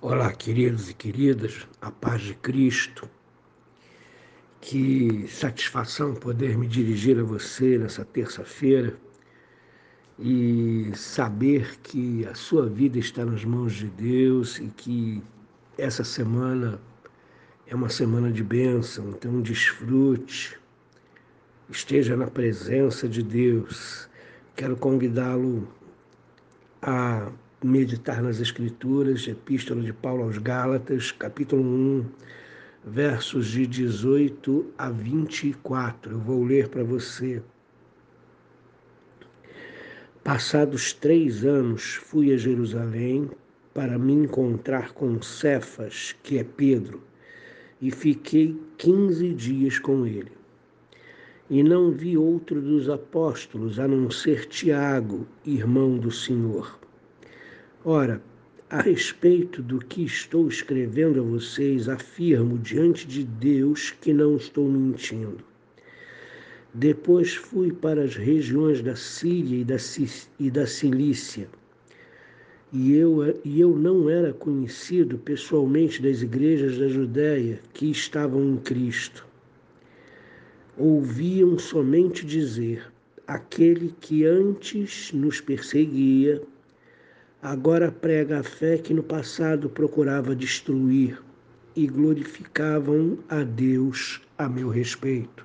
Olá, queridos e queridas, a paz de Cristo. Que satisfação poder me dirigir a você nessa terça-feira e saber que a sua vida está nas mãos de Deus e que essa semana é uma semana de bênção, então desfrute, esteja na presença de Deus. Quero convidá-lo a meditar nas Escrituras, Epístola de Paulo aos Gálatas, capítulo 1, versos de 18 a 24. Eu vou ler para você. Passados três anos, fui a Jerusalém para me encontrar com Cefas, que é Pedro, e fiquei quinze dias com ele. E não vi outro dos apóstolos a não ser Tiago, irmão do Senhor. Ora, a respeito do que estou escrevendo a vocês, afirmo diante de Deus que não estou mentindo. Depois fui para as regiões da Síria e da, e da Cilícia, e eu, e eu não era conhecido pessoalmente das igrejas da Judéia que estavam em Cristo. Ouviam somente dizer: aquele que antes nos perseguia, agora prega a fé que no passado procurava destruir e glorificavam a Deus a meu respeito.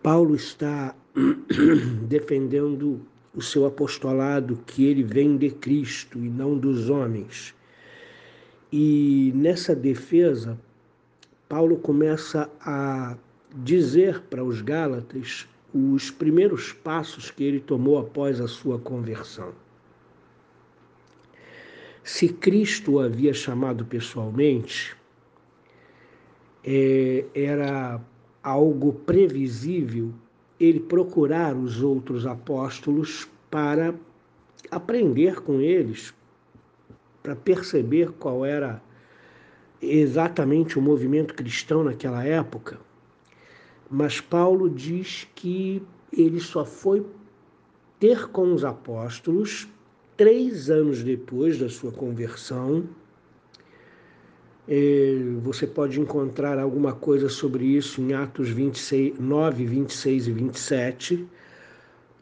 Paulo está defendendo o seu apostolado que ele vem de Cristo e não dos homens. E nessa defesa, Paulo começa a dizer para os Gálatas os primeiros passos que ele tomou após a sua conversão. Se Cristo o havia chamado pessoalmente, é, era algo previsível ele procurar os outros apóstolos para aprender com eles, para perceber qual era exatamente o movimento cristão naquela época mas Paulo diz que ele só foi ter com os apóstolos três anos depois da sua conversão. É, você pode encontrar alguma coisa sobre isso em Atos 26, 9, 26 e 27.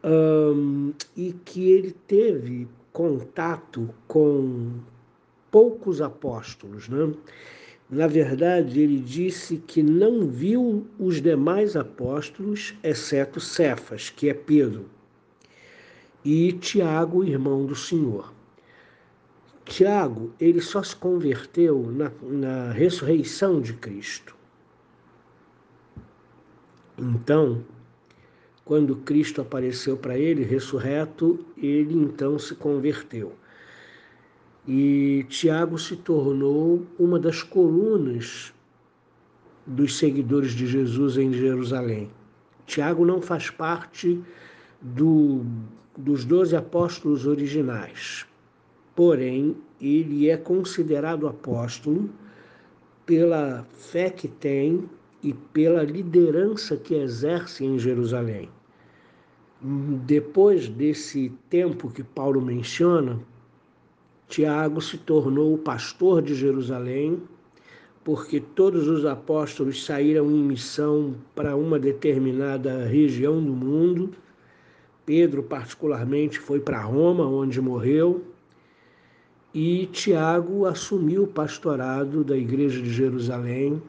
Um, e que ele teve contato com poucos apóstolos, né? Na verdade, ele disse que não viu os demais apóstolos, exceto Cefas, que é Pedro, e Tiago, irmão do Senhor. Tiago, ele só se converteu na, na ressurreição de Cristo. Então, quando Cristo apareceu para ele, ressurreto, ele então se converteu. E Tiago se tornou uma das colunas dos seguidores de Jesus em Jerusalém. Tiago não faz parte do, dos doze apóstolos originais, porém, ele é considerado apóstolo pela fé que tem e pela liderança que exerce em Jerusalém. Depois desse tempo que Paulo menciona, Tiago se tornou o pastor de Jerusalém, porque todos os apóstolos saíram em missão para uma determinada região do mundo. Pedro, particularmente, foi para Roma, onde morreu, e Tiago assumiu o pastorado da igreja de Jerusalém,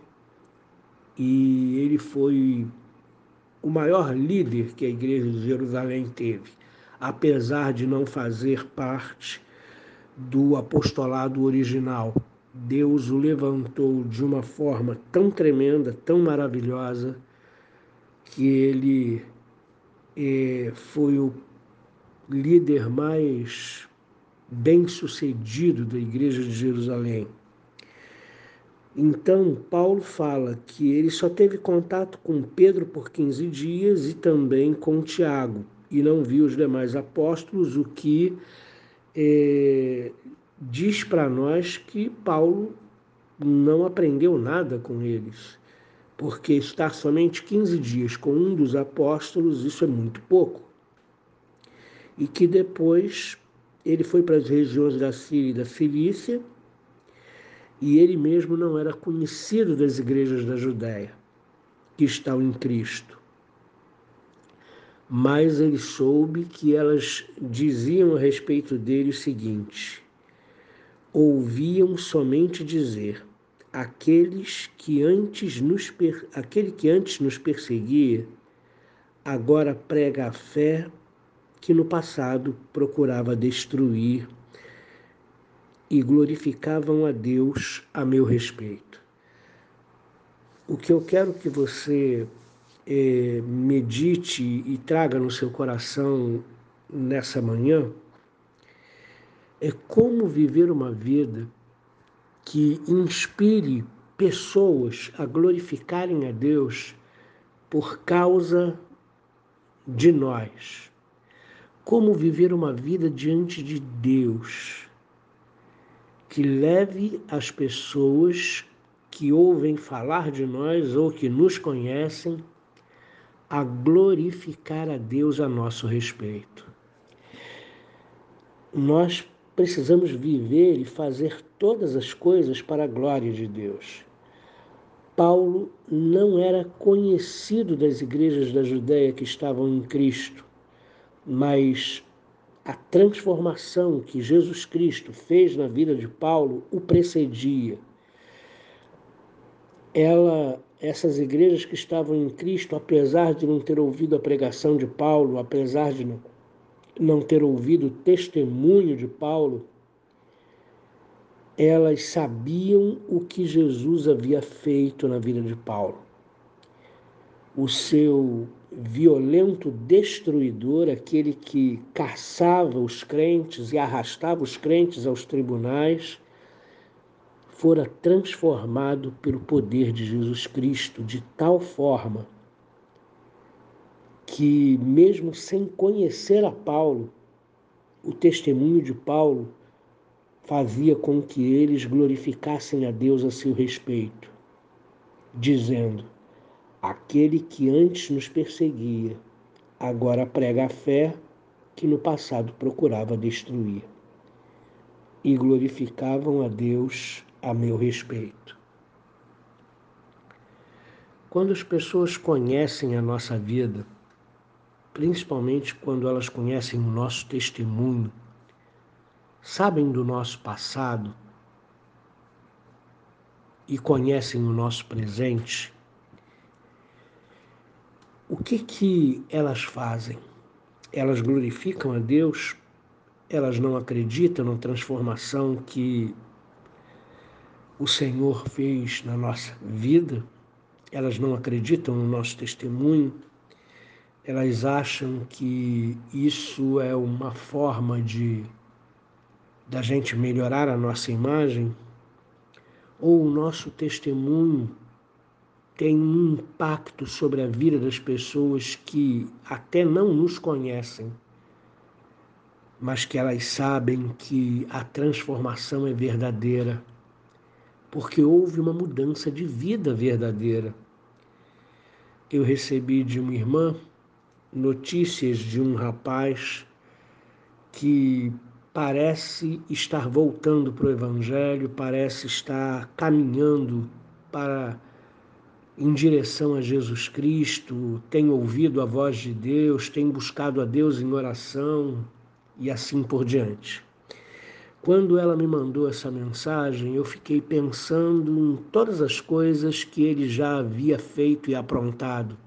e ele foi o maior líder que a igreja de Jerusalém teve, apesar de não fazer parte do apostolado original. Deus o levantou de uma forma tão tremenda, tão maravilhosa, que ele é, foi o líder mais bem sucedido da igreja de Jerusalém. Então, Paulo fala que ele só teve contato com Pedro por 15 dias e também com Tiago, e não viu os demais apóstolos, o que é, diz para nós que Paulo não aprendeu nada com eles, porque estar somente 15 dias com um dos apóstolos, isso é muito pouco. E que depois ele foi para as regiões da Síria e da Cilícia, e ele mesmo não era conhecido das igrejas da Judéia, que estão em Cristo. Mas ele soube que elas diziam a respeito dele o seguinte: ouviam somente dizer: aqueles que antes nos aquele que antes nos perseguia, agora prega a fé que no passado procurava destruir e glorificavam a Deus a meu respeito. O que eu quero que você é, medite e traga no seu coração nessa manhã é como viver uma vida que inspire pessoas a glorificarem a Deus por causa de nós. Como viver uma vida diante de Deus que leve as pessoas que ouvem falar de nós ou que nos conhecem a glorificar a Deus a nosso respeito. Nós precisamos viver e fazer todas as coisas para a glória de Deus. Paulo não era conhecido das igrejas da Judéia que estavam em Cristo, mas a transformação que Jesus Cristo fez na vida de Paulo o precedia. Ela, essas igrejas que estavam em Cristo, apesar de não ter ouvido a pregação de Paulo, apesar de não não ter ouvido o testemunho de Paulo, elas sabiam o que Jesus havia feito na vida de Paulo. O seu violento destruidor, aquele que caçava os crentes e arrastava os crentes aos tribunais, fora transformado pelo poder de Jesus Cristo de tal forma que, mesmo sem conhecer a Paulo, o testemunho de Paulo fazia com que eles glorificassem a Deus a seu respeito, dizendo: Aquele que antes nos perseguia, agora prega a fé que no passado procurava destruir. E glorificavam a Deus a meu respeito. Quando as pessoas conhecem a nossa vida, principalmente quando elas conhecem o nosso testemunho, sabem do nosso passado e conhecem o nosso presente, o que que elas fazem? Elas glorificam a Deus? Elas não acreditam na transformação que o Senhor fez na nossa vida? Elas não acreditam no nosso testemunho? elas acham que isso é uma forma de da gente melhorar a nossa imagem, ou o nosso testemunho tem um impacto sobre a vida das pessoas que até não nos conhecem, mas que elas sabem que a transformação é verdadeira, porque houve uma mudança de vida verdadeira. Eu recebi de uma irmã notícias de um rapaz que parece estar voltando para o Evangelho, parece estar caminhando para em direção a Jesus Cristo, tem ouvido a voz de Deus, tem buscado a Deus em oração e assim por diante. Quando ela me mandou essa mensagem, eu fiquei pensando em todas as coisas que ele já havia feito e aprontado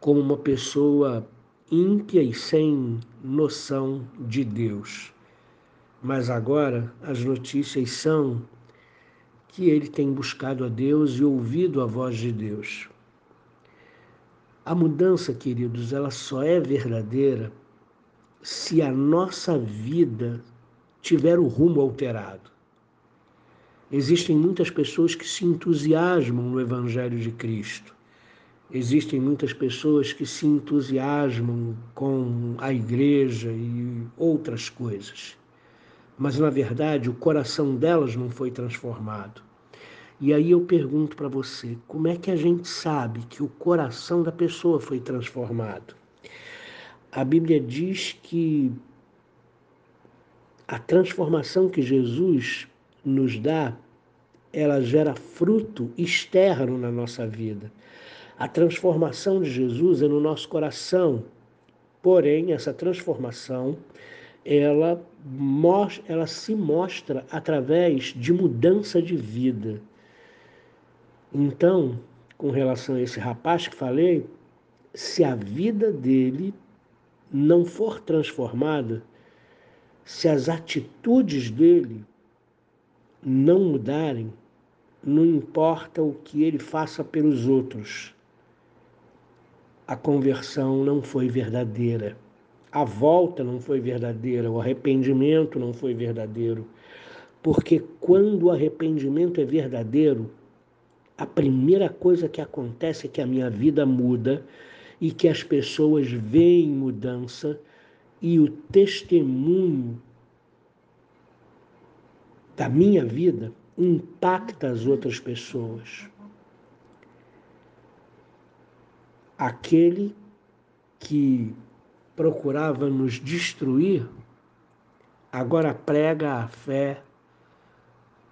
como uma pessoa ímpia e sem noção de Deus. Mas agora as notícias são que ele tem buscado a Deus e ouvido a voz de Deus. A mudança, queridos, ela só é verdadeira se a nossa vida tiver o rumo alterado. Existem muitas pessoas que se entusiasmam no Evangelho de Cristo, Existem muitas pessoas que se entusiasmam com a igreja e outras coisas, mas na verdade o coração delas não foi transformado. E aí eu pergunto para você: como é que a gente sabe que o coração da pessoa foi transformado? A Bíblia diz que a transformação que Jesus nos dá, ela gera fruto externo na nossa vida. A transformação de Jesus é no nosso coração. Porém, essa transformação, ela, ela se mostra através de mudança de vida. Então, com relação a esse rapaz que falei, se a vida dele não for transformada, se as atitudes dele não mudarem, não importa o que ele faça pelos outros, a conversão não foi verdadeira, a volta não foi verdadeira, o arrependimento não foi verdadeiro. Porque quando o arrependimento é verdadeiro, a primeira coisa que acontece é que a minha vida muda e que as pessoas veem mudança e o testemunho da minha vida impacta as outras pessoas. Aquele que procurava nos destruir, agora prega a fé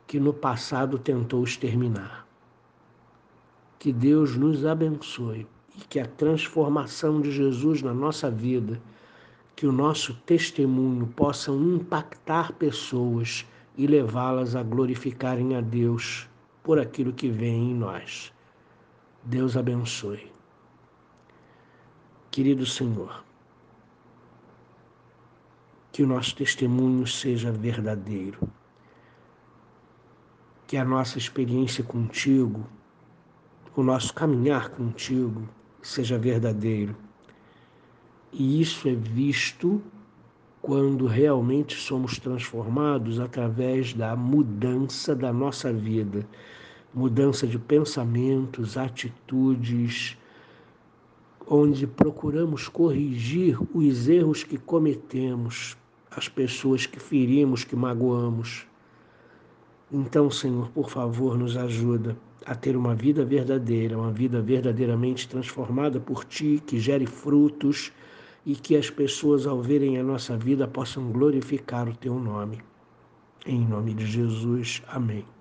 que no passado tentou exterminar. Que Deus nos abençoe e que a transformação de Jesus na nossa vida, que o nosso testemunho possa impactar pessoas e levá-las a glorificarem a Deus por aquilo que vem em nós. Deus abençoe. Querido Senhor, que o nosso testemunho seja verdadeiro, que a nossa experiência contigo, o nosso caminhar contigo, seja verdadeiro. E isso é visto quando realmente somos transformados através da mudança da nossa vida, mudança de pensamentos, atitudes, onde procuramos corrigir os erros que cometemos, as pessoas que ferimos, que magoamos. Então, Senhor, por favor, nos ajuda a ter uma vida verdadeira, uma vida verdadeiramente transformada por Ti, que gere frutos e que as pessoas, ao verem a nossa vida, possam glorificar o Teu nome. Em nome de Jesus, amém.